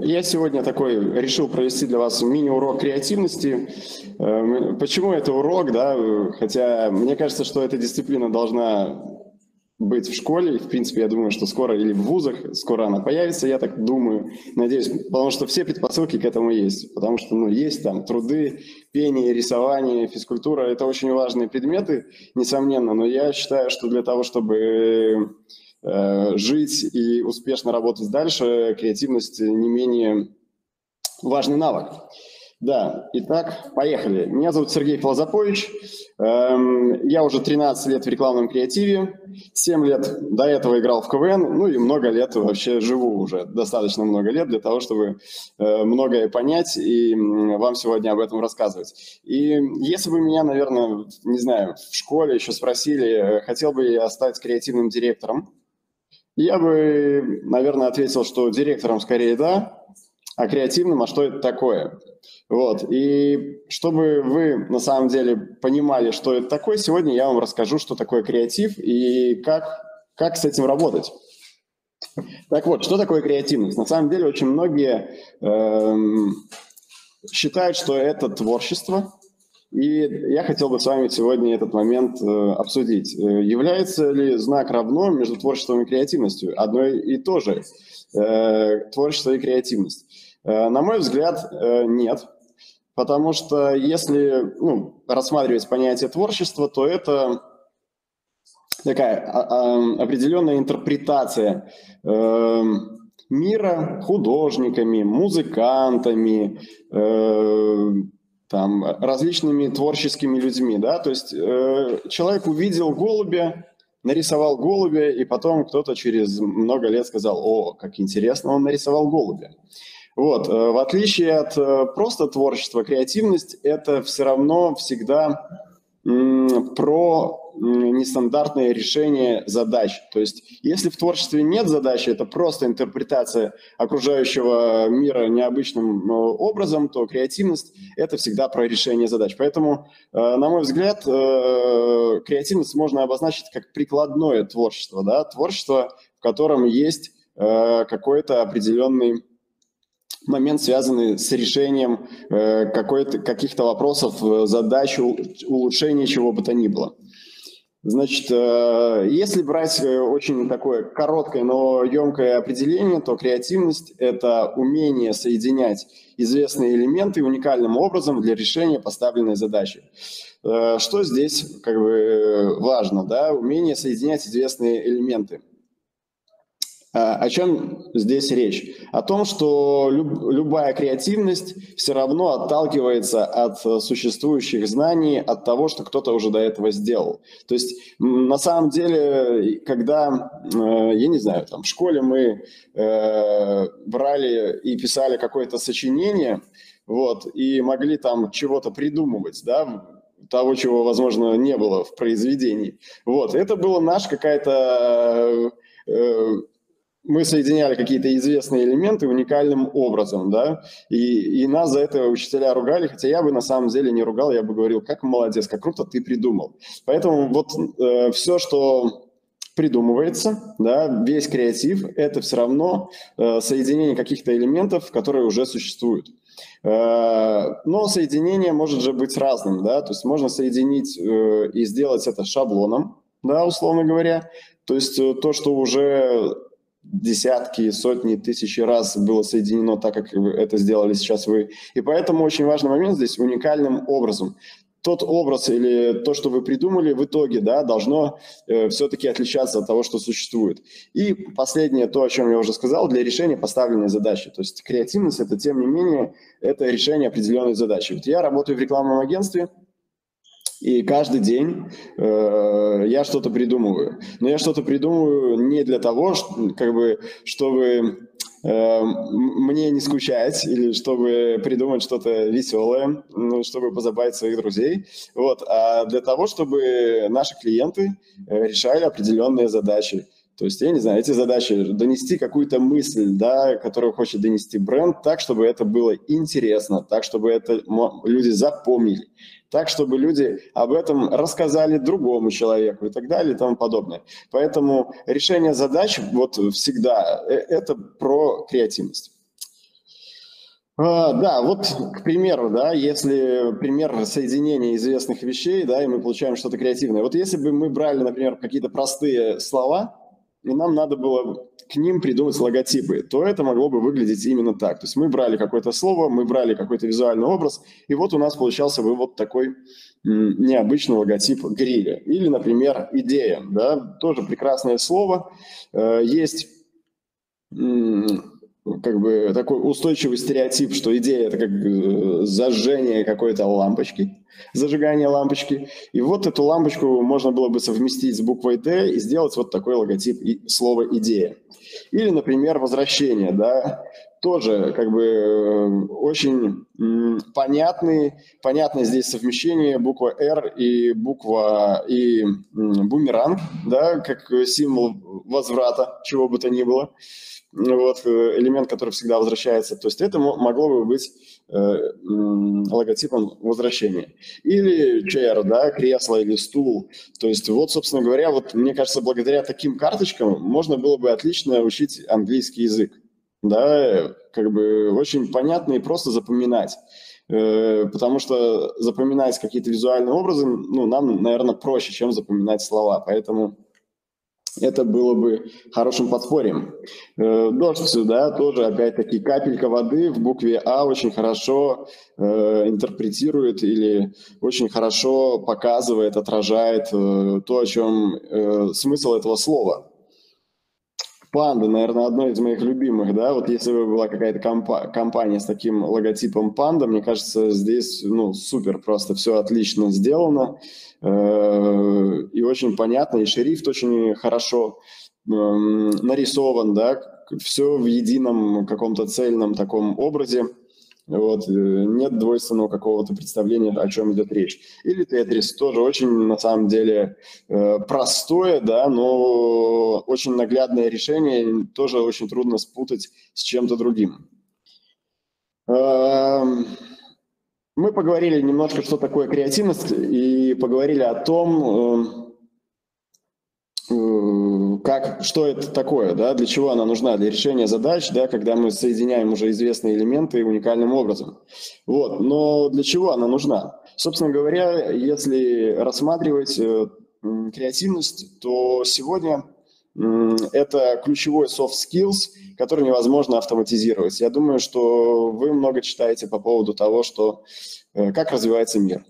Я сегодня такой решил провести для вас мини-урок креативности. Э, почему это урок, да? Хотя мне кажется, что эта дисциплина должна быть в школе. В принципе, я думаю, что скоро или в вузах, скоро она появится, я так думаю, надеюсь, потому что все предпосылки к этому есть. Потому что, ну, есть там труды, пение, рисование, физкультура, это очень важные предметы, несомненно, но я считаю, что для того, чтобы жить и успешно работать дальше, креативность не менее важный навык. Да, итак, поехали. Меня зовут Сергей Филозапович. Эм, я уже 13 лет в рекламном креативе, 7 лет до этого играл в КВН, ну и много лет вообще живу уже, достаточно много лет для того, чтобы э, многое понять и вам сегодня об этом рассказывать. И если бы меня, наверное, не знаю, в школе еще спросили, э, хотел бы я стать креативным директором, я бы, наверное, ответил, что директором скорее да, а креативным, а что это такое? Вот. И чтобы вы на самом деле понимали, что это такое, сегодня я вам расскажу, что такое креатив и как, как с этим работать. Так вот, что такое креативность? На самом деле очень многие эм, считают, что это творчество, и я хотел бы с вами сегодня этот момент э, обсудить. Э, является ли знак равно между творчеством и креативностью? Одно и то же. Э, творчество и креативность. На мой взгляд, нет. Потому что если ну, рассматривать понятие творчества, то это такая а, а, определенная интерпретация мира художниками, музыкантами, там, различными творческими людьми, да, то есть э, человек увидел голубя, нарисовал голубя, и потом кто-то через много лет сказал, о, как интересно, он нарисовал голубя. Вот, э, в отличие от э, просто творчества, креативность – это все равно всегда про нестандартное решение задач. То есть если в творчестве нет задачи, это просто интерпретация окружающего мира необычным э, образом, то креативность – это всегда про решение задач. Поэтому, э, на мой взгляд, э, креативность можно обозначить как прикладное творчество. Да? Творчество, в котором есть какой-то определенный момент, связанный с решением каких-то вопросов, задач, улучшения чего бы то ни было. Значит, э, если брать э, очень такое короткое, но емкое определение, то креативность – это умение соединять известные элементы уникальным образом для решения поставленной задачи. Э, что здесь как бы важно? Да? Умение соединять известные элементы – о чем здесь речь? О том, что люб, любая креативность все равно отталкивается от э, существующих знаний, от того, что кто-то уже до этого сделал. То есть на самом деле, когда, э, я не знаю, там в школе мы э, брали и писали какое-то сочинение, вот, и могли там чего-то придумывать, да, того, чего, возможно, не было в произведении. Вот, это было наш какая-то э, мы соединяли какие-то известные элементы уникальным образом, да, и, и нас за это учителя ругали, хотя я бы на самом деле не ругал, я бы говорил, как молодец, как круто ты придумал. Поэтому вот э, все, что придумывается, да, весь креатив – это все равно э, соединение каких-то элементов, которые уже существуют. Э, но соединение может же быть разным, да, то есть можно соединить э, и сделать это шаблоном, да, условно говоря, то есть э, то, что уже десятки, сотни, тысячи раз было соединено так, как это сделали сейчас вы. И поэтому очень важный момент здесь уникальным образом. Тот образ или то, что вы придумали, в итоге да, должно э, все-таки отличаться от того, что существует. И последнее, то, о чем я уже сказал, для решения поставленной задачи. То есть креативность – это, тем не менее, это решение определенной задачи. Вот я работаю в рекламном агентстве – и каждый день э, я что-то придумываю. Но я что-то придумываю не для того, что, как бы, чтобы э, мне не скучать или чтобы придумать что-то веселое, ну, чтобы позабавить своих друзей, вот, а для того, чтобы наши клиенты э, решали определенные задачи. То есть, я не знаю, эти задачи, донести какую-то мысль, да, которую хочет донести бренд, так, чтобы это было интересно, так, чтобы это люди запомнили так, чтобы люди об этом рассказали другому человеку и так далее и тому подобное. Поэтому решение задач вот всегда э, это про креативность. А, да, вот, к примеру, да, если пример соединения известных вещей, да, и мы получаем что-то креативное. Вот если бы мы брали, например, какие-то простые слова, и нам надо было к ним придумать логотипы, то это могло бы выглядеть именно так. То есть мы брали какое-то слово, мы брали какой-то визуальный образ, и вот у нас получался бы вот такой необычный логотип гриля. Или, например, идея, да, тоже прекрасное слово. Э, есть как бы такой устойчивый стереотип, что идея это как э, зажжение какой-то лампочки, зажигание лампочки. И вот эту лампочку можно было бы совместить с буквой D и сделать вот такой логотип и слово идея. Или, например, возвращение, да, тоже как бы э, очень понятный, понятное здесь совмещение буква R и буква и бумеранг, да, как символ возврата, чего бы то ни было вот, э, элемент, который всегда возвращается. То есть это могло бы быть э, логотипом возвращения. Или chair, да, кресло или стул. То есть вот, собственно говоря, вот мне кажется, благодаря таким карточкам можно было бы отлично учить английский язык. Да, как бы очень понятно и просто запоминать. Э, потому что запоминать какие-то визуальные образы, ну, нам, наверное, проще, чем запоминать слова. Поэтому это было бы хорошим подспорьем. Э, дождь, да, тоже опять-таки капелька воды в букве А очень хорошо э, интерпретирует или очень хорошо показывает, отражает э, то, о чем э, смысл этого слова. Панда, наверное, одно из моих любимых, да, вот если бы была какая-то компа- компания с таким логотипом панда, мне кажется, здесь, ну, супер, просто все отлично сделано, э- и очень понятно, и шрифт очень хорошо э- нарисован, да, все в едином каком-то цельном таком образе, вот, э, нет двойственного какого-то представления, о чем идет речь. Или Тетрис тоже очень, на самом деле, э, простое, да, но очень наглядное решение, тоже очень трудно спутать с чем-то другим. Эм, мы поговорили немножко, что такое креативность, и поговорили о том, эм, как, что это такое, да, для чего она нужна, для решения задач, да, когда мы соединяем уже известные элементы уникальным образом. Вот, но для чего она нужна? Собственно говоря, если рассматривать э, креативность, то сегодня это ключевой soft skills, который невозможно автоматизировать. Я думаю, что вы много читаете по поводу того, что э, как развивается мир,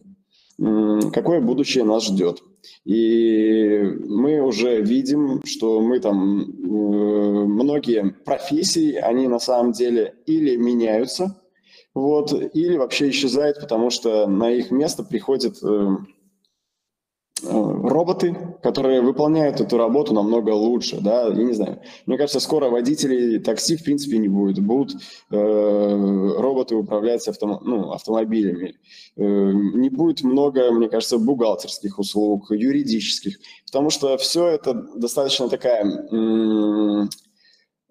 какое будущее нас ждет. И мы уже видим, что мы там, э, многие профессии, они на самом деле или меняются, вот, или вообще исчезают, потому что на их место приходит э, роботы, которые выполняют эту работу намного лучше, да, я не знаю. Мне кажется, скоро водителей такси в принципе не будет, будут э, роботы управлять автом, ну, автомобилями. Э, не будет много, мне кажется, бухгалтерских услуг, юридических, потому что все это достаточно такая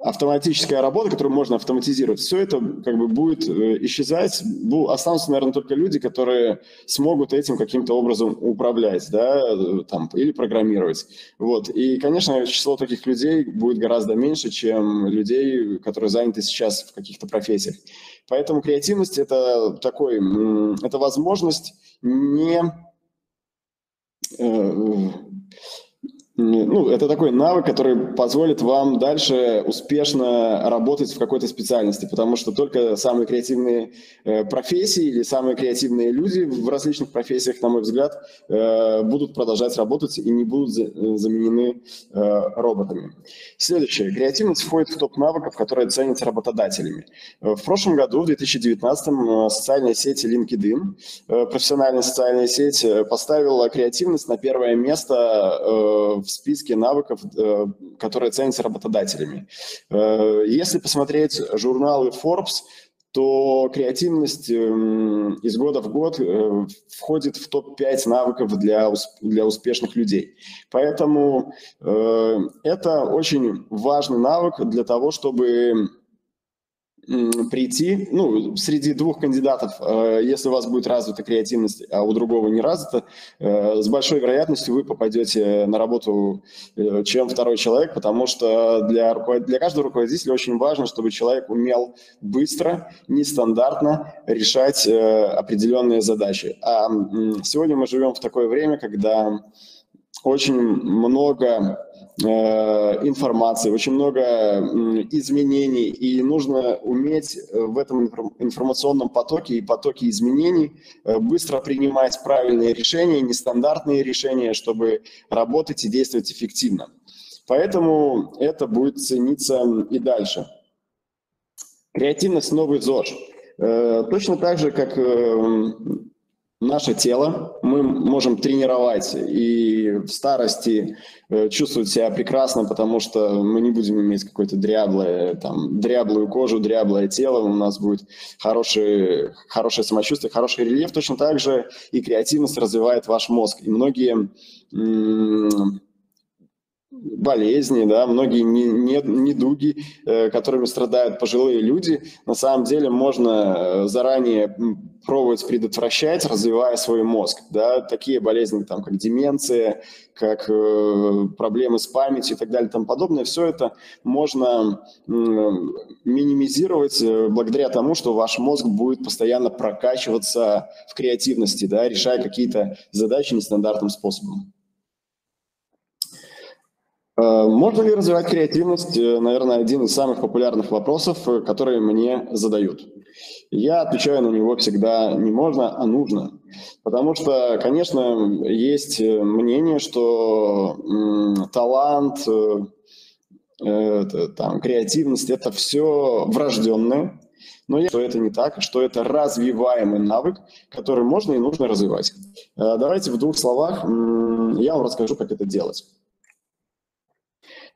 автоматическая работа, которую можно автоматизировать, все это как бы будет э, исчезать. Останутся, наверное, только люди, которые смогут этим каким-то образом управлять, да, э, там, или программировать. Вот. И, конечно, число таких людей будет гораздо меньше, чем людей, которые заняты сейчас в каких-то профессиях. Поэтому креативность – это такой, это возможность не э, ну, это такой навык, который позволит вам дальше успешно работать в какой-то специальности, потому что только самые креативные э, профессии или самые креативные люди в различных профессиях, на мой взгляд, э, будут продолжать работать и не будут э, заменены роботами. Следующее. Креативность входит в топ навыков, которые ценятся работодателями. В прошлом году, в 2019, м социальная сеть LinkedIn, профессиональная социальная сеть, поставила креативность на первое место в списке навыков, э, которые ценятся работодателями. Э, если посмотреть журналы Forbes, то креативность эм, из года в год э, входит в топ-5 навыков для, для успешных людей. Поэтому это очень важный навык для того, чтобы прийти, ну, среди двух кандидатов, э, если у вас будет развита креативность, а у другого не развита, э, с большой вероятностью вы попадете на работу, э, чем второй человек, потому что для, для каждого руководителя очень важно, чтобы человек умел быстро, нестандартно решать определенные задачи. А сегодня мы живем в такое время, когда очень много информации, очень много изменений, и нужно уметь э, в этом информационном потоке и потоке изменений э, быстро принимать правильные решения, нестандартные решения, чтобы работать и действовать эффективно. Поэтому это будет цениться и дальше. Креативность – новый ЗОЖ. Точно так же, как наше тело, мы можем тренировать и в старости э, чувствовать себя прекрасно, потому что мы не будем иметь какое-то дряблое, там, дряблую кожу, дряблое тело, у нас будет хорошее, хорошее самочувствие, хороший рельеф. Точно так же и креативность развивает ваш мозг. И многие болезни, да, многие недуги, э, которыми страдают пожилые люди, на самом деле можно э, заранее пробовать предотвращать, развивая свой мозг. Да, такие болезни, там, как деменция, как э, проблемы с памятью и так далее тому подобное, все это можно э, минимизировать благодаря тому, что ваш мозг будет постоянно прокачиваться в креативности, да, решая какие-то задачи нестандартным способом. Э, можно ли развивать креативность? Э, наверное, один из самых популярных вопросов, э, которые мне задают. Я отвечаю на него всегда не можно, а нужно. Потому что, конечно, есть мнение, что талант, э, там, креативность – это все врожденное, но я что это не так, что это развиваемый навык, который можно и нужно развивать. Давайте в двух словах я вам расскажу, как это делать.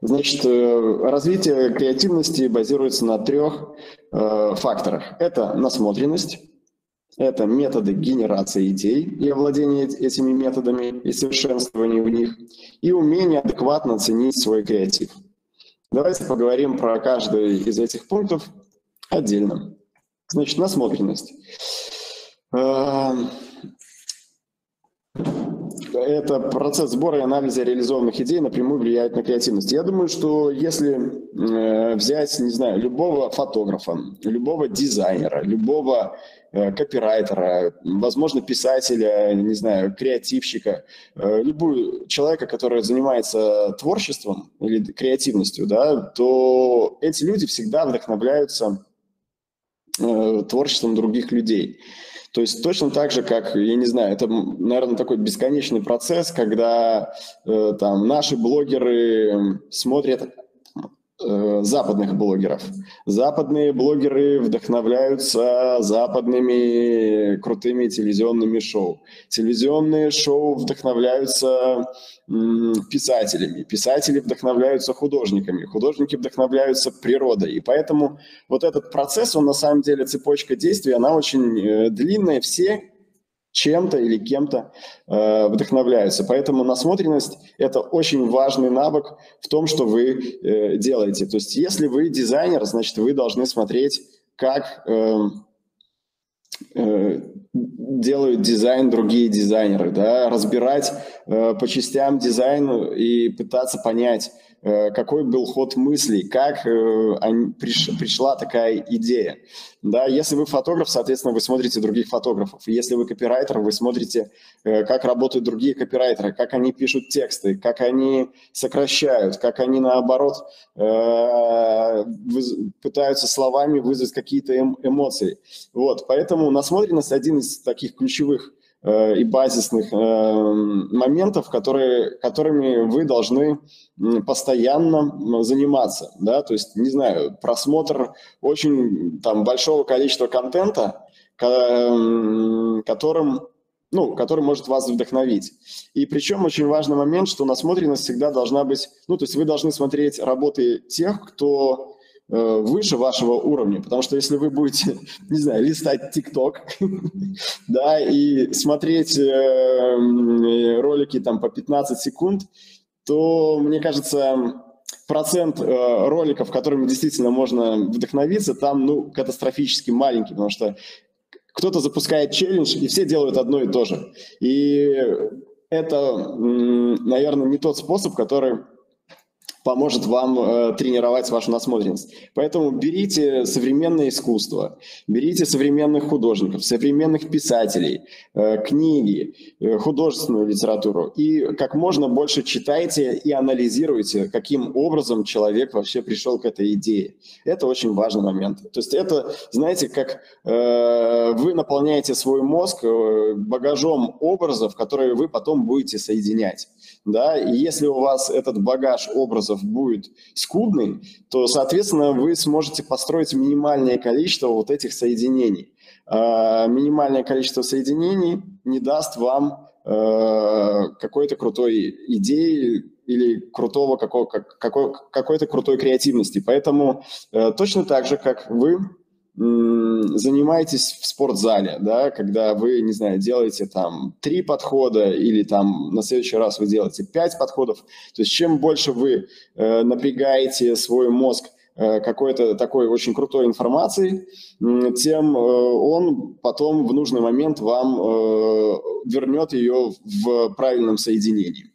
Значит, э, развитие креативности базируется на трех э, факторах. Это насмотренность, это методы генерации идей и овладение этими методами и совершенствование в них, и умение адекватно оценить свой креатив. Давайте поговорим про каждый из этих пунктов отдельно. Значит, насмотренность. Это процесс сбора и анализа реализованных идей напрямую влияет на креативность. Я думаю, что если э, взять, не знаю, любого фотографа, любого дизайнера, любого э, копирайтера, возможно, писателя, не знаю, креативщика, э, любую человека, который занимается творчеством или креативностью, да, то эти люди всегда вдохновляются э, творчеством других людей. То есть точно так же, как, я не знаю, это, наверное, такой бесконечный процесс, когда э, там наши блогеры смотрят западных блогеров. Западные блогеры вдохновляются западными крутыми телевизионными шоу. Телевизионные шоу вдохновляются писателями, писатели вдохновляются художниками, художники вдохновляются природой. И поэтому вот этот процесс, он на самом деле цепочка действий, она очень э, длинная. Все чем-то или кем-то э, вдохновляются. Поэтому насмотренность – это очень важный навык в том, что вы э, делаете. То есть если вы дизайнер, значит, вы должны смотреть, как э, э, делают дизайн другие дизайнеры, да, разбирать э, по частям дизайн и пытаться понять, какой был ход мыслей, как э, приш, пришла такая идея. Да, если вы фотограф, соответственно, вы смотрите других фотографов. Если вы копирайтер, вы смотрите, э, как работают другие копирайтеры, как они пишут тексты, как они сокращают, как они, наоборот, пытаются словами вызвать какие-то эм, эмоции. Вот, поэтому насмотренность один из таких ключевых и базисных моментов, которые, которыми вы должны постоянно заниматься, да, то есть, не знаю, просмотр очень там большого количества контента, которым ну, который может вас вдохновить. И причем очень важный момент, что насмотренность всегда должна быть, ну, то есть вы должны смотреть работы тех, кто э, выше вашего уровня, потому что если вы будете, не знаю, листать ТикТок, да, и смотреть э, ролики там по 15 секунд, то, мне кажется, процент э, роликов, которыми действительно можно вдохновиться, там, ну, катастрофически маленький, потому что кто-то запускает челлендж, и все делают одно и то же. И это, наверное, не тот способ, который поможет вам э, тренировать вашу насмотренность. Поэтому берите современное искусство, берите современных художников, современных писателей, э, книги, э, художественную литературу и как можно больше читайте и анализируйте, каким образом человек вообще пришел к этой идее. Это очень важный момент. То есть это, знаете, как э, вы наполняете свой мозг э, багажом образов, которые вы потом будете соединять. Да? И если у вас этот багаж образов ресурсов будет скудный, то, соответственно, вы сможете построить минимальное количество вот этих соединений. А минимальное количество соединений не даст вам э, какой-то крутой идеи или крутого какой, какой, какой-то крутой креативности. Поэтому э, точно так же, как вы занимаетесь в спортзале, да, когда вы, не знаю, делаете там три подхода или там на следующий раз вы делаете пять подходов, то есть чем больше вы э, напрягаете свой мозг э, какой-то такой очень крутой информацией, тем э, он потом в нужный момент вам э, вернет ее в правильном соединении.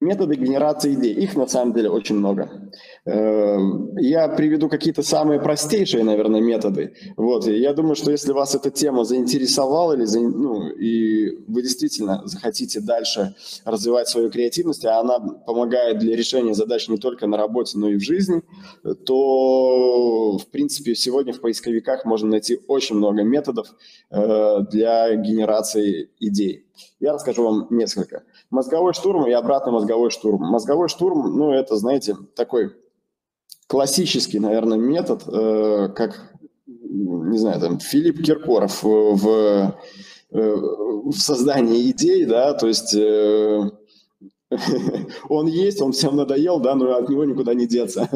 Методы генерации идей, их на самом деле очень много. Эм, я приведу какие-то самые простейшие, наверное, методы. Вот, и я думаю, что если вас эта тема заинтересовала, или, ну, и вы действительно захотите дальше развивать свою креативность, а она помогает для решения задач не только на работе, но и в жизни, то, в принципе, сегодня в поисковиках можно найти очень много методов э, для генерации идей. Я расскажу вам несколько. Мозговой штурм и обратно мозговой штурм. Мозговой штурм, ну, это, знаете, такой классический, наверное, метод, э, как, не знаю, там, Филипп Киркоров в, э, в создании идей, да, то есть э, он есть, он всем надоел, да, но от него никуда не деться.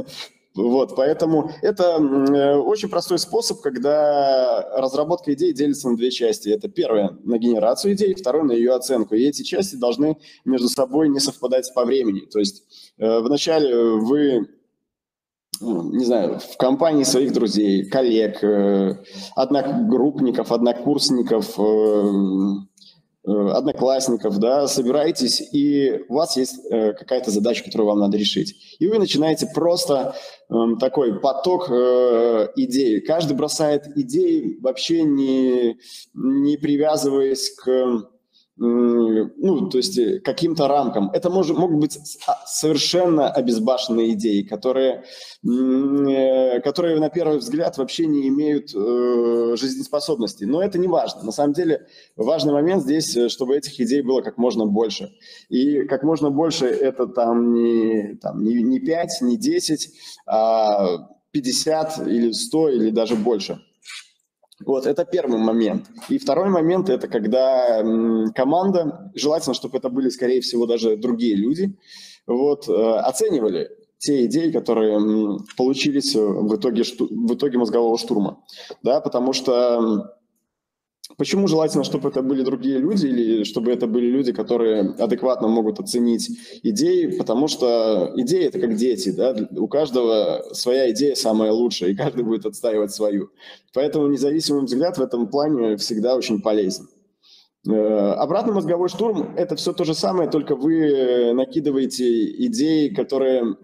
Вот, поэтому это э, очень простой способ, когда разработка идей делится на две части. Это первое на генерацию идей, второе на ее оценку. И эти части должны между собой не совпадать по времени. То есть э, вначале вы не знаю, в компании своих друзей, коллег, э, одногруппников, однокурсников, Э, одноклассников, да, собираетесь, и у вас есть э, какая-то задача, которую вам надо решить. И вы начинаете просто э, такой поток э, идей. Каждый бросает идеи, вообще не, не привязываясь к ну, то есть э, каким-то рамкам. Это может, могут быть а, совершенно обезбашенные идеи, которые, э, которые на первый взгляд вообще не имеют э, жизнеспособности. Но это не важно. На самом деле важный момент здесь, чтобы этих идей было как можно больше. И как можно больше это там не, там, не, не 5, не 10, а 50 или 100 или даже больше. Вот, это первый момент. И второй момент – это когда команда, желательно, чтобы это были, скорее всего, даже другие люди, вот, э, оценивали те идеи, которые получились в итоге, в итоге мозгового штурма. Да, потому что Почему желательно, чтобы это были другие люди или чтобы это были люди, которые адекватно могут оценить идеи? Потому что идеи – это как дети, да? у каждого своя идея самая лучшая, и каждый будет отстаивать свою. Поэтому независимый взгляд в этом плане всегда очень полезен. Э, обратный мозговой штурм – это все то же самое, только вы накидываете идеи, которые,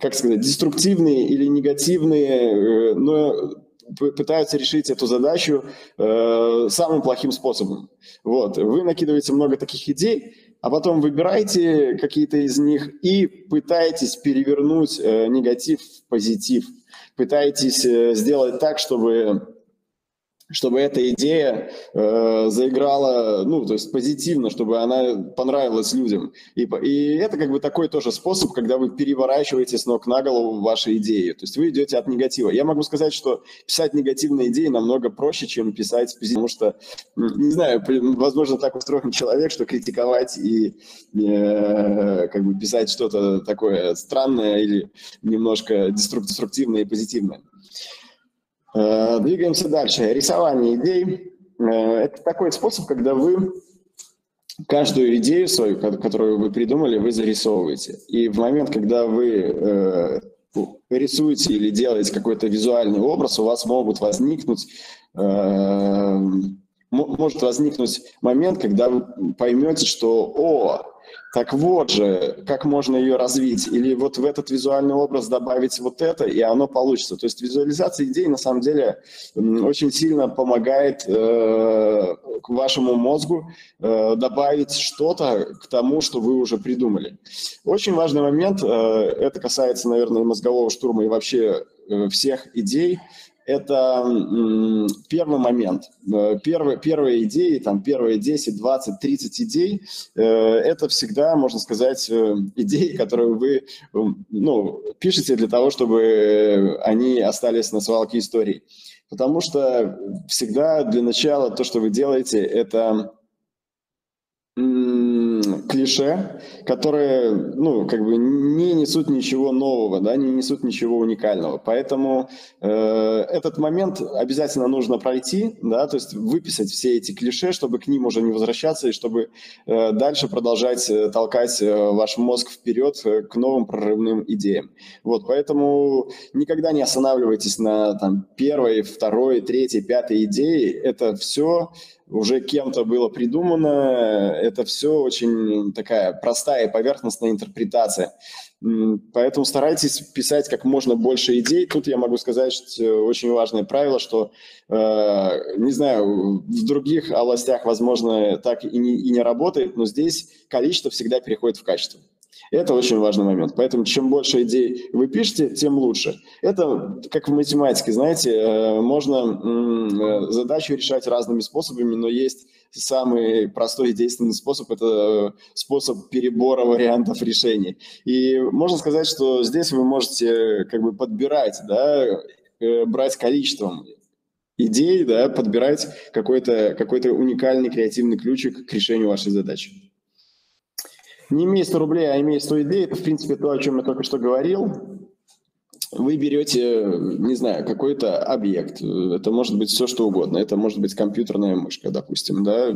как сказать, деструктивные или негативные, э, но пытаются решить эту задачу э, самым плохим способом. Вот, вы накидываете много таких идей, а потом выбираете какие-то из них и пытаетесь перевернуть э, негатив в позитив. Пытаетесь э, сделать так, чтобы чтобы эта идея э, заиграла, ну, то есть позитивно, чтобы она понравилась людям. И, и это как бы такой тоже способ, когда вы переворачиваете с ног на голову ваши идеи. То есть вы идете от негатива. Я могу сказать, что писать негативные идеи намного проще, чем писать потому что, не знаю, возможно, так устроен человек, что критиковать и э, как бы писать что-то такое странное или немножко деструктивное и позитивное. Э, двигаемся дальше. Рисование идей. Э, это такой способ, когда вы каждую идею свою, которую вы придумали, вы зарисовываете. И в момент, когда вы э, рисуете или делаете какой-то визуальный образ, у вас могут возникнуть может возникнуть момент, когда вы поймете, что «О, так вот же, как можно ее развить, или вот в этот визуальный образ добавить вот это, и оно получится. То есть визуализация идей на самом деле очень сильно помогает э, вашему мозгу э, добавить что-то к тому, что вы уже придумали. Очень важный момент, э, это касается, наверное, мозгового штурма и вообще э, всех идей, это первый момент. Э, первые, первые идеи, там первые 10, 20, 30 идей, э, это всегда, можно сказать, э, идеи, которые вы ну, пишете для того, чтобы они остались на свалке истории. Потому что всегда для начала то, что вы делаете, это клише, которые, ну, как бы не несут ничего нового, да, не несут ничего уникального. Поэтому э, этот момент обязательно нужно пройти, да, то есть выписать все эти клише, чтобы к ним уже не возвращаться и чтобы э, дальше продолжать э, толкать э, ваш мозг вперед э, к новым прорывным идеям. Вот, поэтому никогда не останавливайтесь на там первой, второй, третьей, пятой идее. Это все уже кем-то было придумано. Это все очень такая простая и поверхностная интерпретация. Поэтому старайтесь писать как можно больше идей. Тут я могу сказать что очень важное правило, что, э, не знаю, в других областях, возможно, так и не, и не работает, но здесь количество всегда переходит в качество. Это очень важный момент. Поэтому чем больше идей вы пишете, тем лучше. Это как в математике, знаете, э, можно э, задачу решать разными способами, но есть самый простой и действенный способ – это способ перебора вариантов решений. И можно сказать, что здесь вы можете как бы подбирать, да, э, брать количеством идей, да, подбирать какой-то какой уникальный креативный ключик к решению вашей задачи. Не имея 100 рублей, а имея 100 идей, это, в принципе, то, о чем я только что говорил. Вы берете, не знаю, какой-то объект, это может быть все, что угодно, это может быть компьютерная мышка, допустим, да,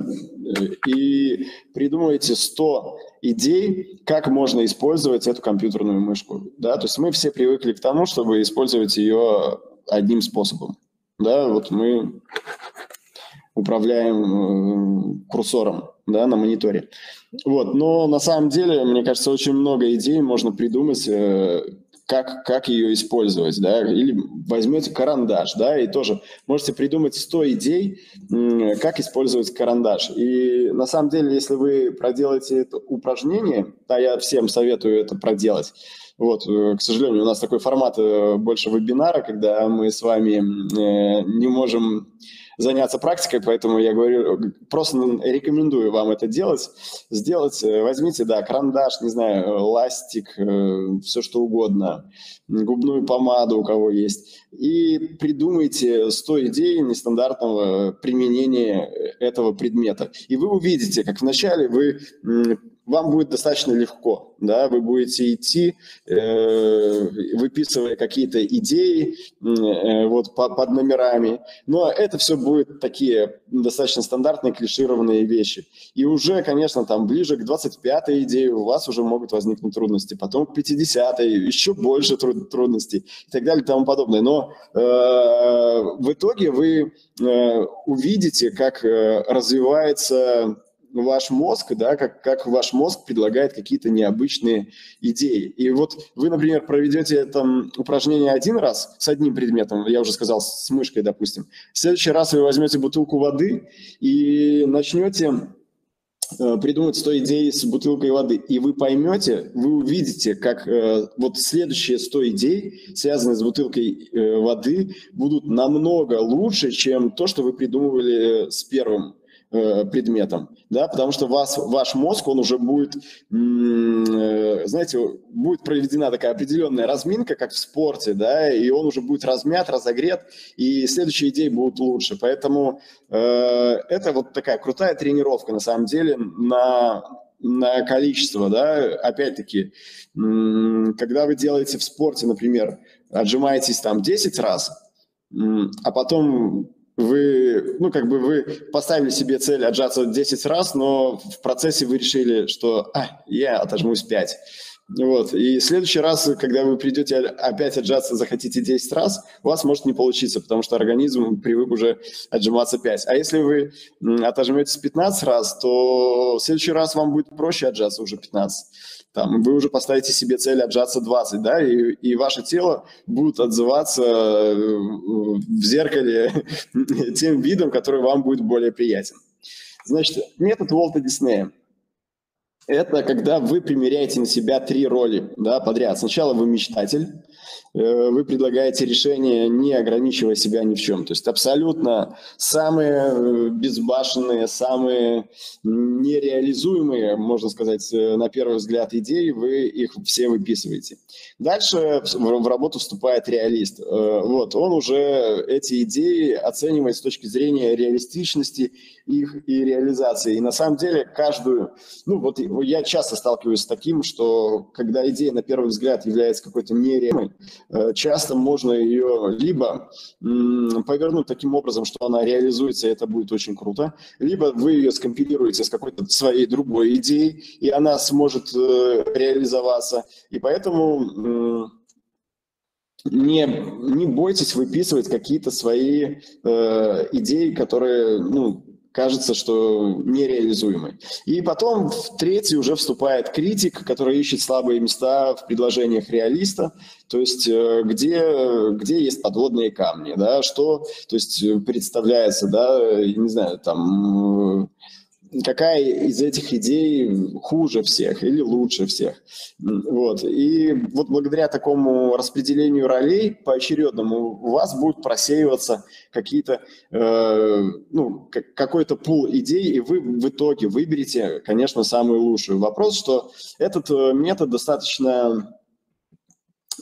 и придумываете 100 идей, как можно использовать эту компьютерную мышку, да, то есть мы все привыкли к тому, чтобы использовать ее одним способом, да, вот мы управляем э, курсором, да, на мониторе. Вот, но на самом деле, мне кажется, очень много идей можно придумать, э, как, как ее использовать, да, или возьмете карандаш, да, и тоже можете придумать 100 идей, как использовать карандаш. И на самом деле, если вы проделаете это упражнение, да, я всем советую это проделать, вот, э, к сожалению, у нас такой формат больше вебинара, когда мы с вами не можем заняться практикой, поэтому я говорю, просто рекомендую вам это делать. Сделать, э, возьмите, да, карандаш, не знаю, ластик, э, все что угодно, губную помаду у кого есть, и придумайте 100 идей нестандартного применения этого предмета. И вы увидите, как вначале вы вам будет достаточно легко, да, вы будете идти, э, выписывая какие-то идеи э, вот по, под номерами, но это все будет такие достаточно стандартные клишированные вещи. И уже, конечно, там ближе к 25-й идее у вас уже могут возникнуть трудности, потом к 50-й еще больше труд, трудностей и так далее и тому подобное. Но э, в итоге вы э, увидите, как э, развивается ваш мозг, да, как, как ваш мозг предлагает какие-то необычные идеи. И вот вы, например, проведете это упражнение один раз с одним предметом, я уже сказал, с мышкой, допустим. В следующий раз вы возьмете бутылку воды и начнете э, придумать 100 идей с бутылкой воды, и вы поймете, вы увидите, как э, вот следующие 100 идей, связанные с бутылкой э, воды, будут намного лучше, чем то, что вы придумывали с первым Э, предметом, да, потому что вас, ваш мозг, он уже будет, э, знаете, будет проведена такая определенная разминка, как в спорте, да, и он уже будет размят, разогрет, и следующие идеи будут лучше. Поэтому э, это вот такая крутая тренировка, на самом деле, на на количество, да, опять-таки, когда вы делаете в спорте, например, отжимаетесь там 10 раз, а потом вы, ну, как бы вы поставили себе цель отжаться 10 раз, но в процессе вы решили, что а, я отожмусь 5. Вот. И в следующий раз, когда вы придете опять отжаться, захотите 10 раз, у вас может не получиться, потому что организм привык уже отжиматься 5. А если вы отожметесь 15 раз, то в следующий раз вам будет проще отжаться уже 15. Там, вы уже поставите себе цель отжаться 20, да, и, и ваше тело будет отзываться э, в зеркале тем видом, который вам будет более приятен. Значит, метод Уолта Диснея – это когда вы примеряете на себя три роли да, подряд. Сначала вы мечтатель, вы предлагаете решение, не ограничивая себя ни в чем. То есть абсолютно самые э, безбашенные, самые нереализуемые, можно сказать, э, на первый взгляд идеи, вы их все выписываете. Дальше в работу вступает реалист. Вот, он уже эти идеи оценивает с точки зрения реалистичности их и реализации. И на самом деле каждую, ну вот я часто сталкиваюсь с таким, что когда идея на первый взгляд является какой-то нереальной, э, часто можно ее либо повернуть таким образом, что она реализуется, и это будет очень круто, либо вы ее скомпилируете с какой-то своей другой идеей, и она сможет э, реализоваться. И поэтому не, не бойтесь выписывать какие-то свои э, идеи, которые ну, кажется, что нереализуемый. И потом в третий уже вступает критик, который ищет слабые места в предложениях реалиста, то есть э, где, где есть подводные камни, да, что то есть, представляется, да, не знаю, там какая из этих идей хуже всех или лучше всех. Вот. И вот благодаря такому распределению ролей поочередному у вас будут просеиваться какие-то, э, ну, какой-то пул идей, и вы в итоге выберете, конечно, самую лучшую. Вопрос, что этот э, метод достаточно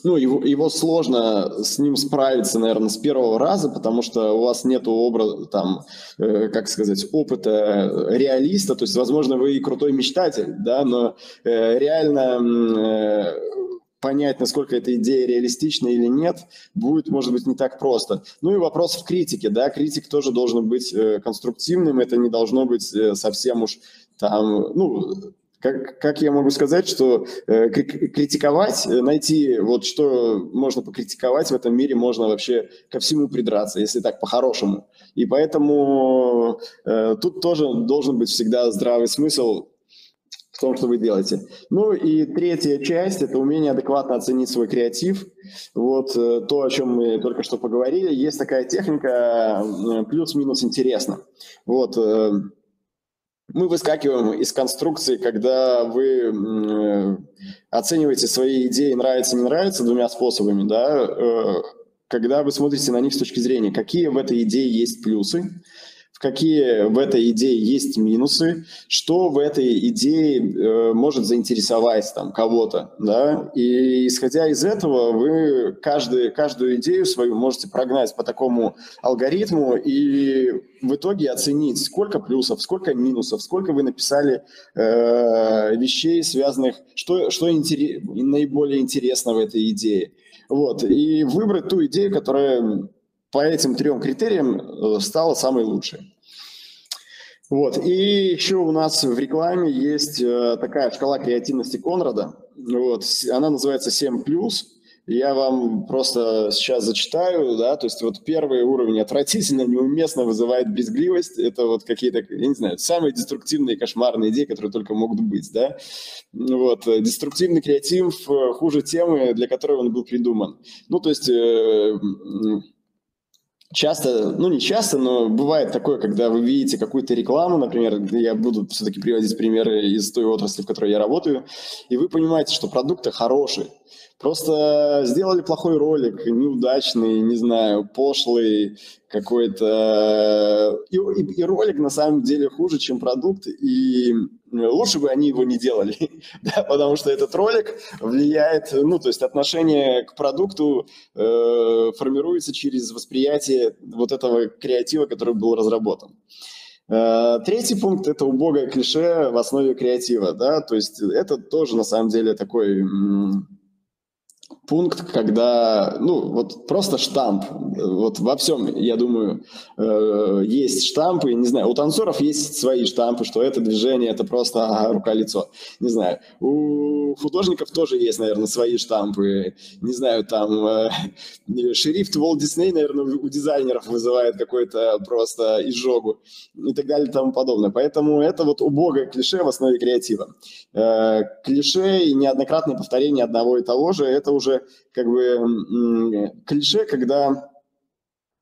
ну, его, его сложно с ним справиться, наверное, с первого раза, потому что у вас нет образа, там, э, как сказать, опыта реалиста, то есть, возможно, вы и крутой мечтатель, да, но э, реально э, понять, насколько эта идея реалистична или нет, будет, может быть, не так просто. Ну и вопрос в критике, да, критик тоже должен быть э, конструктивным, это не должно быть э, совсем уж там, ну, как, как я могу сказать, что э, критиковать, э, найти вот что можно покритиковать в этом мире, можно вообще ко всему придраться, если так по-хорошему. И поэтому э, тут тоже должен быть всегда здравый смысл в том, что вы делаете. Ну и третья часть – это умение адекватно оценить свой креатив. Вот э, то, о чем мы только что поговорили. Есть такая техника э, плюс-минус интересно. Вот э, мы выскакиваем из конструкции, когда вы э, оцениваете свои идеи нравится, не нравится двумя способами, да, э, когда вы смотрите на них с точки зрения, какие в этой идее есть плюсы, какие в этой идее есть минусы, что в этой идее э, может заинтересовать там кого-то, да, и исходя из этого вы каждый, каждую идею свою можете прогнать по такому алгоритму и в итоге оценить, сколько плюсов, сколько минусов, сколько вы написали э, вещей, связанных, что, что интерес, наиболее интересно в этой идее. Вот, и выбрать ту идею, которая по этим трем критериям э, стала самой лучшей. Вот. И еще у нас в рекламе есть э, такая шкала креативности Конрада. Вот. Она называется 7+. Я вам просто сейчас зачитаю, да, то есть вот первый уровень отвратительно, неуместно вызывает безгливость, это вот какие-то, я не знаю, самые деструктивные кошмарные идеи, которые только могут быть, да. Вот, деструктивный креатив э, хуже темы, для которой он был придуман. Ну, то есть э, часто, ну не часто, но бывает такое, когда вы видите какую-то рекламу, например, я буду все-таки приводить примеры из той отрасли, в которой я работаю, и вы понимаете, что продукты хорошие, Просто сделали плохой ролик, неудачный, не знаю, пошлый какой-то. И, и, и ролик на самом деле хуже, чем продукт, и лучше бы они его не делали, да, потому что этот ролик влияет, ну, то есть отношение к продукту э, формируется через восприятие вот этого креатива, который был разработан. Э, третий пункт – это убогое клише в основе креатива, да, то есть это тоже на самом деле такой пункт, когда, ну, вот просто штамп. Вот во всем, я думаю, э, есть штампы. Не знаю, у танцоров есть свои штампы, что это движение, это просто рука-лицо. Не знаю. У художников тоже есть, наверное, свои штампы. Не знаю, там э, шрифт Walt Disney, наверное, у дизайнеров вызывает какой-то просто изжогу и так далее и тому подобное. Поэтому это вот убогое клише в основе креатива. Э, клише и неоднократное повторение одного и того же, это уже как бы клише, когда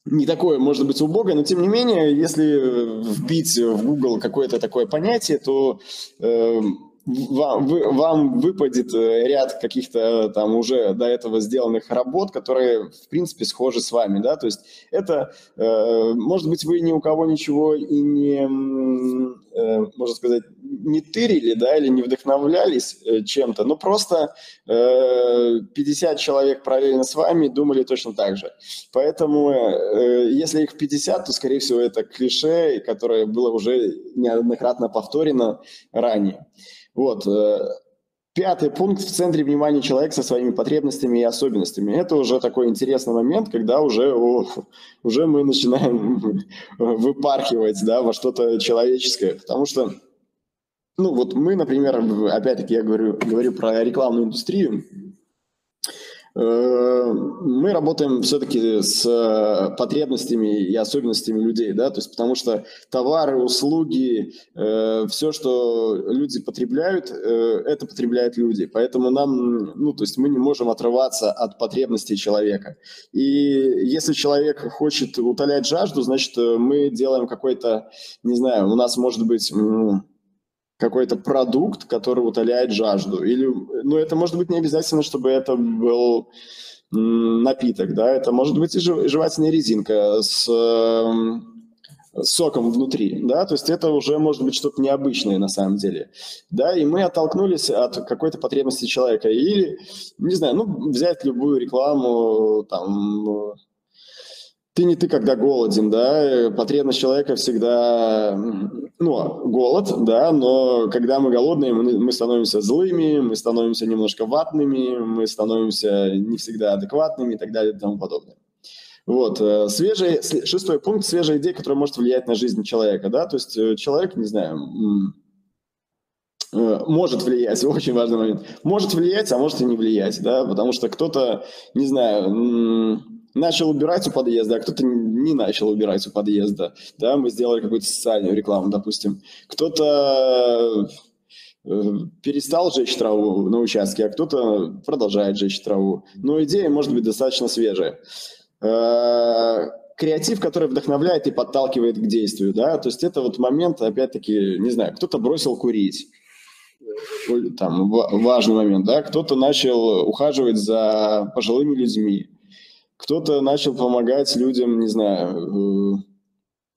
не такое, может быть, убогое, но тем не менее, если вбить в Google какое-то такое понятие, то э, вам, вы, вам выпадет э, ряд каких-то там уже до этого сделанных работ, которые, в принципе, схожи с вами, да, то есть это, э, может быть, вы ни у кого ничего и не, э, можно сказать, не тырили, да, или не вдохновлялись э, чем-то, но просто э, 50 человек параллельно с вами думали точно так же. Поэтому, э, если их 50, то, скорее всего, это клише, которое было уже неоднократно повторено ранее. Вот. Э, пятый пункт в центре внимания человека со своими потребностями и особенностями. Это уже такой интересный момент, когда уже, о, уже мы начинаем выпархивать да, во что-то человеческое. Потому что, ну вот мы, например, опять-таки я говорю, говорю про рекламную индустрию, мы работаем все-таки с э, потребностями и особенностями людей, да, то есть потому что товары, услуги, э, все, что люди потребляют, это потребляют люди, поэтому нам, ну, то есть мы не можем отрываться от потребностей человека. И если человек хочет утолять жажду, значит, мы делаем какой-то, не знаю, у нас может быть какой-то продукт, который утоляет жажду. Или, ну, это может быть не обязательно, чтобы это был напиток, да, это может быть и жевательная резинка с, с соком внутри, да, то есть это уже может быть что-то необычное на самом деле, да, и мы оттолкнулись от какой-то потребности человека или, не знаю, ну, взять любую рекламу, там, ты не ты, когда голоден, да, потребность человека всегда, ну, голод, да, но когда мы голодные, мы, становимся злыми, мы становимся немножко ватными, мы становимся не всегда адекватными и так далее и тому подобное. Вот, э, свежий, шестой пункт, свежая идея, которая может влиять на жизнь человека, да, то есть э, человек, не знаю, э, может влиять, очень важный момент, может влиять, а может и не влиять, да, потому что кто-то, не знаю, начал убирать у подъезда, а кто-то не начал убирать у подъезда. Да, мы сделали какую-то социальную рекламу, допустим. Кто-то э, перестал жечь траву на участке, а кто-то продолжает жечь траву. Но идея может быть достаточно свежая. Э, креатив, который вдохновляет и подталкивает к действию, да, то есть это вот момент, опять-таки, не знаю, кто-то бросил курить, там важный момент, да, кто-то начал ухаживать за пожилыми людьми, кто-то начал помогать людям, не знаю, э,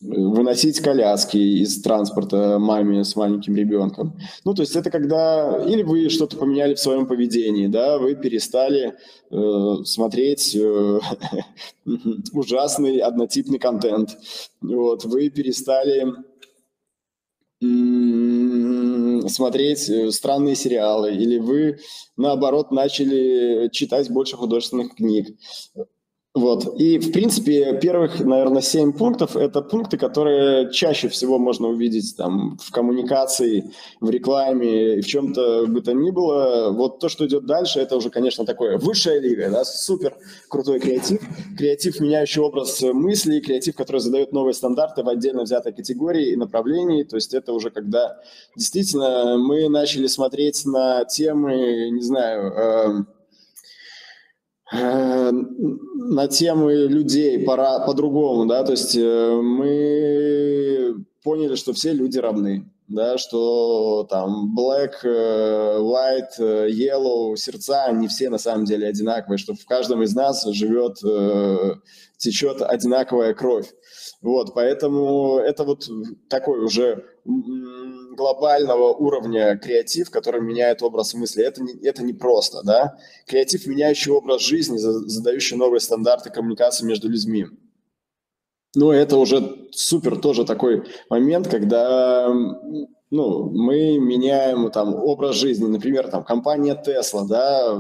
выносить коляски из транспорта маме с маленьким ребенком. Ну, то есть это когда или вы что-то поменяли в своем поведении, да, вы перестали э, смотреть э, ужасный однотипный контент, вот, вы перестали смотреть э, странные сериалы, или вы, наоборот, начали читать больше художественных книг. Вот. И, в принципе, первых, наверное, семь пунктов – это пункты, которые чаще всего можно увидеть там, в коммуникации, в рекламе, в чем-то бы то ни было. Вот то, что идет дальше, это уже, конечно, такое высшая лига, да, супер крутой креатив. Креатив, меняющий образ мысли, креатив, который задает новые стандарты в отдельно взятой категории и направлении. То есть это уже когда действительно мы начали смотреть на темы, не знаю, э, Э, на темы людей по-другому, да, то есть э, мы поняли, что все люди равны, да, что там black, э, white, yellow, сердца, не все на самом деле одинаковые, что в каждом из нас живет, течет одинаковая кровь. Вот, поэтому это вот такой уже глобального уровня креатив, который меняет образ мысли. Это не, это не просто, да. Креатив, меняющий образ жизни, задающий новые стандарты коммуникации между людьми. Но это уже супер тоже такой момент, когда ну, мы меняем там образ жизни. Например, там компания Tesla, да,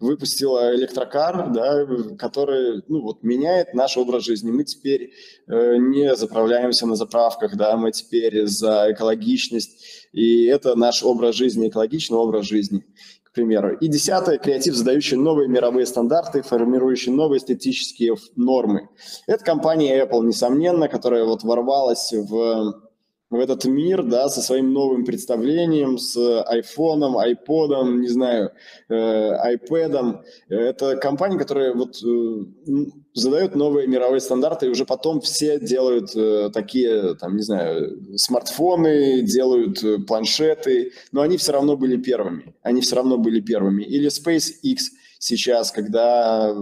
выпустила электрокар, да, который, ну, вот меняет наш образ жизни. Мы теперь э, не заправляемся на заправках, да, мы теперь за экологичность, и это наш образ жизни, экологичный образ жизни к примеру. И десятое – креатив, задающий новые мировые стандарты, формирующий новые эстетические нормы. Это компания Apple, несомненно, которая вот ворвалась в в этот мир, да, со своим новым представлением, с айфоном, айподом, не знаю, э, айпэдом. Это компания, которая вот э, задает новые мировые стандарты, и уже потом все делают э, такие, там, не знаю, смартфоны, делают планшеты, но они все равно были первыми. Они все равно были первыми. Или SpaceX сейчас, когда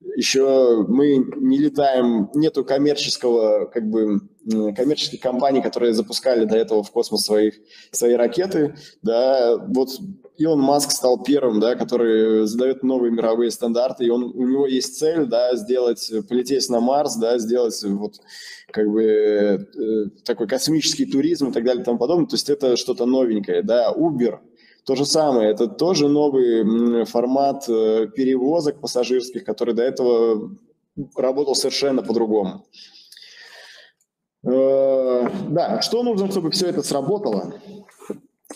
еще мы не летаем, нету коммерческого, как бы, коммерческих компаний, которые запускали до этого в космос своих, свои ракеты, да, вот Илон Маск стал первым, да, который задает новые мировые стандарты, и он, у него есть цель, да, сделать, полететь на Марс, да, сделать вот как бы э, такой космический туризм и так далее и тому подобное, то есть это что-то новенькое, да, Uber – то же самое, это тоже новый формат э, перевозок пассажирских, который до этого работал совершенно по-другому. Э, да, что нужно, чтобы все это сработало?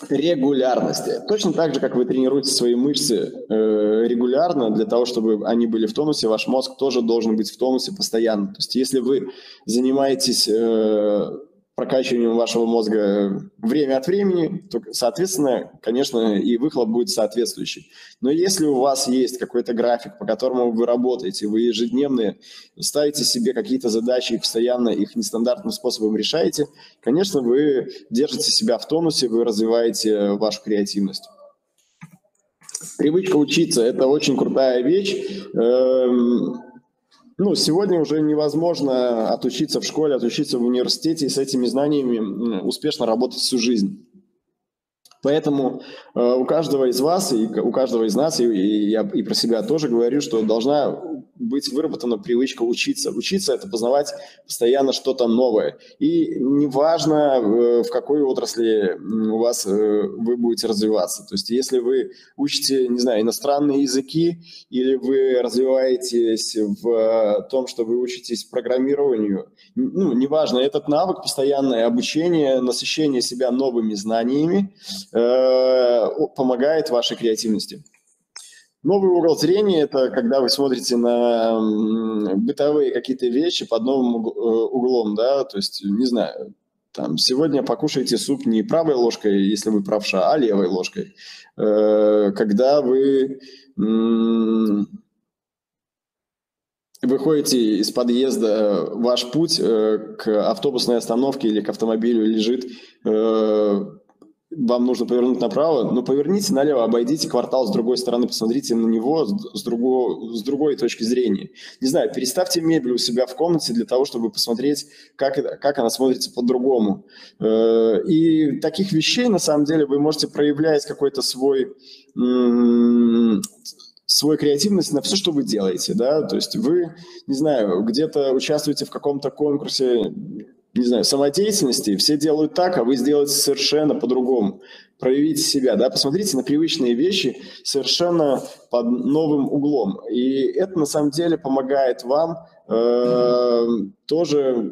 Регулярности. Точно так же, как вы тренируете свои мышцы э, регулярно, для того, чтобы они были в тонусе, ваш мозг тоже должен быть в тонусе постоянно. То есть если вы занимаетесь прокачиванием вашего мозга время от времени, то, соответственно, конечно, и выхлоп будет соответствующий. Но если у вас есть какой-то график, по которому вы работаете, вы ежедневно ставите себе какие-то задачи и постоянно их нестандартным способом решаете, конечно, вы держите себя в тонусе, вы развиваете вашу креативность. Привычка учиться – это очень крутая вещь. Эм, ну, сегодня уже невозможно отучиться в школе, отучиться в университете и с этими знаниями успешно работать всю жизнь. Поэтому э, у каждого из вас и у каждого из нас, и, и я и про себя тоже говорю, что должна быть выработана привычка учиться. Учиться – это познавать постоянно что-то новое. И неважно, э, в какой отрасли у вас э, вы будете развиваться. То есть если вы учите, не знаю, иностранные языки, или вы развиваетесь в том, что вы учитесь программированию, ну, неважно, этот навык, постоянное обучение, насыщение себя новыми знаниями э, помогает вашей креативности. Новый угол зрения – это когда вы смотрите на бытовые какие-то вещи под новым э, углом, да, то есть, не знаю, там, сегодня покушайте суп не правой ложкой, если вы правша, а левой ложкой. Э, когда вы выходите из подъезда, ваш путь к автобусной остановке или к автомобилю лежит вам нужно повернуть направо, но поверните налево, обойдите квартал с другой стороны, посмотрите на него с, друго, с другой точки зрения. Не знаю, переставьте мебель у себя в комнате для того, чтобы посмотреть, как, как она смотрится по-другому. Э, и таких вещей, на самом деле, вы можете проявлять какой-то свой свою креативность на все, что вы делаете, да, то есть вы, не знаю, где-то участвуете в каком-то конкурсе, не знаю, самодеятельности, все делают так, а вы сделаете совершенно по-другому. Проявите себя, да, посмотрите на привычные вещи совершенно под новым углом. И это на самом деле помогает вам э, тоже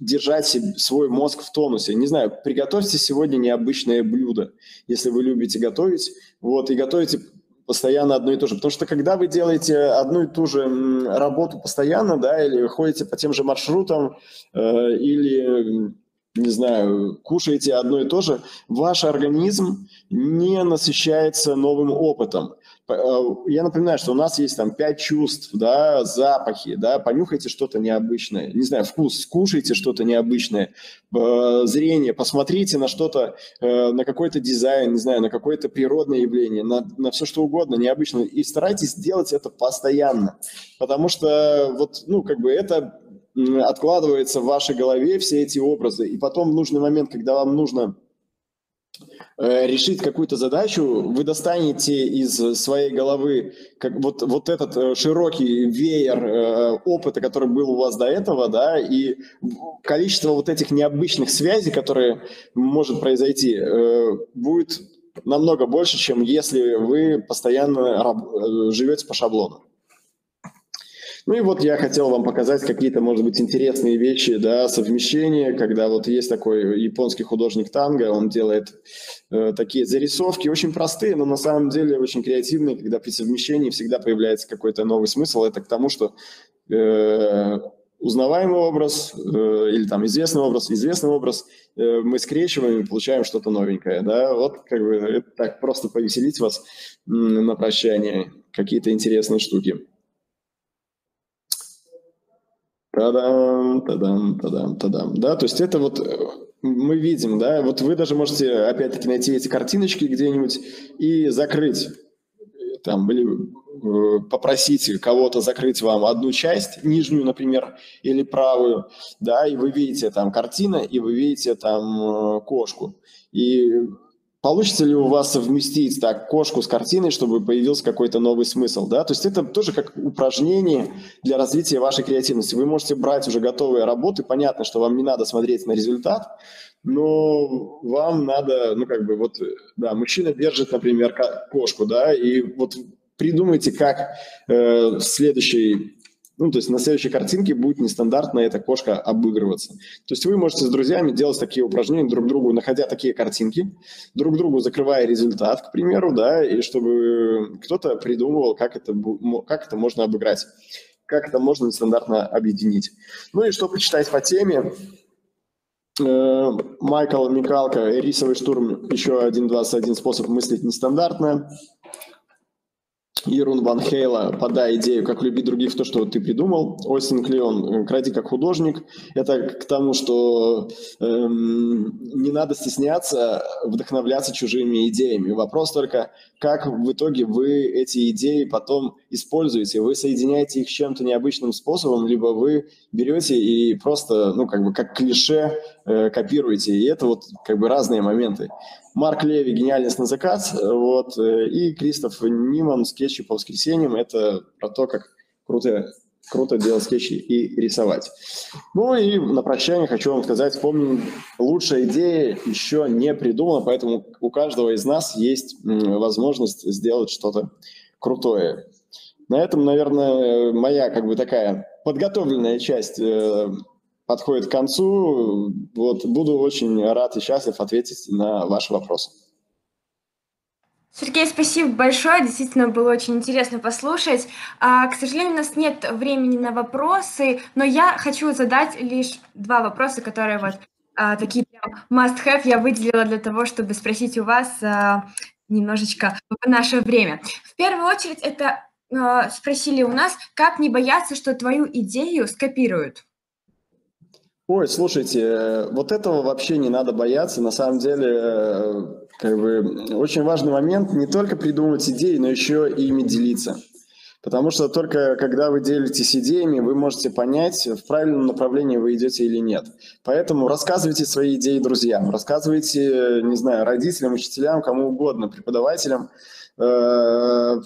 держать свой мозг в тонусе. Не знаю, приготовьте сегодня необычное блюдо, если вы любите готовить, вот, и готовите постоянно одно и то же. Потому что когда вы делаете одну и ту же работу постоянно, да, или ходите по тем же маршрутам, э, или, не знаю, кушаете одно и то же, ваш организм не насыщается новым опытом. Э, я напоминаю, что у нас есть там пять чувств, да, запахи, да, понюхайте что-то необычное, не знаю, вкус, скушайте что-то необычное, э, зрение, посмотрите на что-то, э, на какой-то дизайн, не знаю, на какое-то природное явление, на, на все что угодно необычное, и старайтесь делать это постоянно, потому что вот, ну, как бы это откладывается в вашей голове, все эти образы, и потом в нужный момент, когда вам нужно Э, решить какую-то задачу, вы достанете из своей головы как вот, вот этот э, широкий веер э, опыта, который был у вас до этого, да, и количество вот этих необычных связей, которые может произойти, будет намного больше, чем если вы постоянно живете по шаблону. Ну и вот я хотел вам показать какие-то, может быть, интересные вещи, да, совмещения, когда вот есть такой японский художник танго, он делает э, такие зарисовки, очень простые, но на самом деле очень креативные, когда при совмещении всегда появляется какой-то новый смысл. Это к тому, что э, узнаваемый образ э, или там известный образ, известный образ, э, мы скрещиваем и получаем что-то новенькое, да, вот как бы это так просто повеселить вас на прощание, какие-то интересные штуки. Тадам, тадам, тадам, тадам. Да, то есть это вот э, мы видим, да, вот вы даже можете опять-таки найти эти картиночки где-нибудь и закрыть там, или э, попросить кого-то закрыть вам одну часть, нижнюю, например, или правую, да, и вы видите там картина, и вы видите там э, кошку. И Получится ли у вас совместить так кошку с картиной, чтобы появился какой-то новый смысл, да? То есть это тоже как упражнение для развития вашей креативности. Вы можете брать уже готовые работы, понятно, что вам не надо смотреть на результат, но вам надо, ну как бы вот, да, мужчина держит, например, кошку, да, и вот придумайте, как э, в следующей ну, то есть на следующей картинке будет нестандартно эта кошка обыгрываться. То есть вы можете с друзьями делать такие упражнения друг другу, находя такие картинки, друг другу закрывая результат, к примеру, да, и чтобы кто-то придумывал, как это, как это можно обыграть, как это можно нестандартно объединить. Ну и что почитать по теме, э, Майкл Микалка, рисовый штурм, еще один 21 способ мыслить нестандартно. Ерун Ван Хейла «Подай идею, как любить других то, что ты придумал». Остин Клеон «Кради как художник». Это к тому, что эм, не надо стесняться вдохновляться чужими идеями. Вопрос только, как в итоге вы эти идеи потом используете. Вы соединяете их чем-то необычным способом, либо вы берете и просто, ну, как бы, как клише э, копируете. И это вот как бы разные моменты. Марк Леви «Гениальность на заказ», вот, э, и Кристоф Ниман «Скетчи по воскресеньям». Это про то, как круто, круто делать скетчи и рисовать. Ну и на прощание хочу вам сказать, помню, лучшая идея еще не придумана, поэтому у каждого из нас есть возможность сделать что-то крутое. На этом, наверное, моя как бы такая подготовленная часть э, подходит к концу. Вот, буду очень рад и счастлив ответить на ваши вопросы. Сергей, спасибо большое. Действительно было очень интересно послушать. А, к сожалению, у нас нет времени на вопросы, но я хочу задать лишь два вопроса, которые вот а, такие прям must-have я выделила для того, чтобы спросить у вас а, немножечко в наше время. В первую очередь это а, спросили у нас, как не бояться, что твою идею скопируют. Ой, слушайте, э, вот этого вообще не надо бояться. На самом деле, э, как бы очень важный момент не только придумывать идеи, но еще и ими делиться. Потому что только когда вы делитесь идеями, вы можете понять, в правильном направлении вы идете или нет. Поэтому рассказывайте свои идеи друзьям, рассказывайте, не знаю, родителям, учителям, кому угодно, преподавателям, э,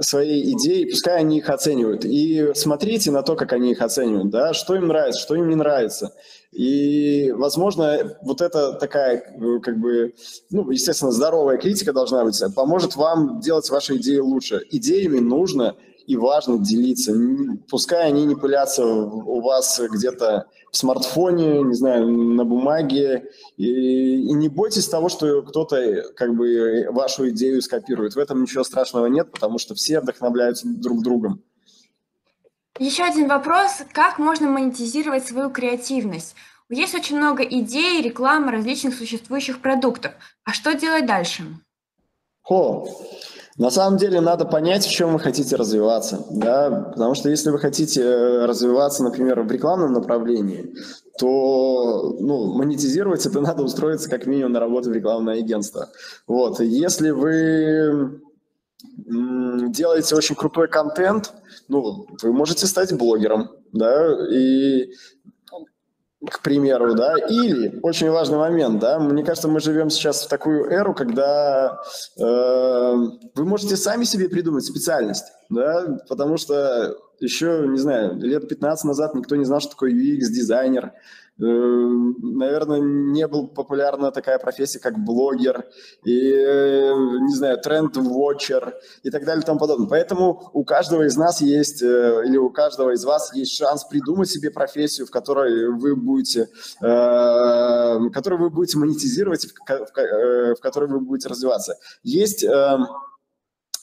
свои идеи, пускай они их оценивают. И смотрите на то, как они их оценивают, да, что им нравится, что им не нравится. И, возможно, вот это такая, как бы, ну, естественно, здоровая критика должна быть, поможет вам делать ваши идеи лучше. Идеями нужно и важно делиться. Пускай они не пылятся у вас где-то в смартфоне, не знаю, на бумаге. И, и не бойтесь того, что кто-то как бы вашу идею скопирует. В этом ничего страшного нет, потому что все вдохновляются друг другом. Еще один вопрос. Как можно монетизировать свою креативность? Есть очень много идей, рекламы различных существующих продуктов. А что делать дальше? О, на самом деле надо понять, в чем вы хотите развиваться, да, потому что если вы хотите э, развиваться, например, в рекламном направлении, то ну, монетизировать это надо устроиться как минимум на работу в рекламное агентство. Вот. Если вы делаете очень крутой контент, ну, вы можете стать блогером, да, и к примеру, да, или очень важный момент, да, мне кажется, мы живем сейчас в такую эру, когда э, вы можете сами себе придумать специальность, да, потому что еще, не знаю, лет 15 назад никто не знал, что такое UX-дизайнер, наверное, не был популярна такая профессия, как блогер, и, э, не знаю, тренд-вотчер и так далее и тому подобное. Поэтому у каждого из нас есть, э, или у каждого из вас есть шанс придумать себе профессию, в которой вы будете, которую вы будете монетизировать, в которой вы будете развиваться. Есть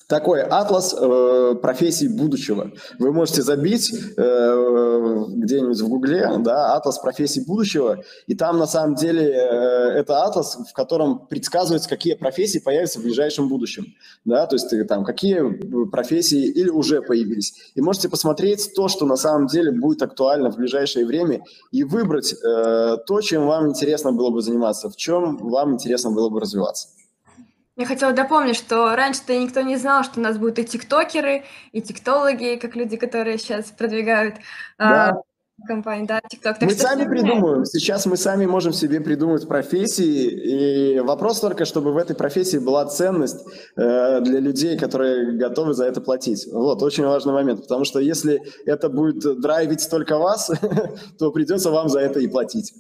такой атлас э, профессий будущего. Вы можете забить э, где-нибудь в Гугле, да, атлас профессий будущего, и там на самом деле э, это атлас, в котором предсказывается, какие профессии появятся в ближайшем будущем, да, то есть там какие профессии или уже появились. И можете посмотреть то, что на самом деле будет актуально в ближайшее время, и выбрать э, то, чем вам интересно было бы заниматься, в чем вам интересно было бы развиваться. Я хотела дополнить, что раньше-то никто не знал, что у нас будут и тиктокеры, и тиктологи, как люди, которые сейчас продвигают а, да. а, компанию, да, тикток. мы что сами придумываем. Сейчас мы сами можем себе придумать профессии, и вопрос только, чтобы в этой профессии была ценность э, для людей, которые готовы за это платить. Вот, очень важный момент, потому что если это будет драйвить только вас, то придется вам за это и платить.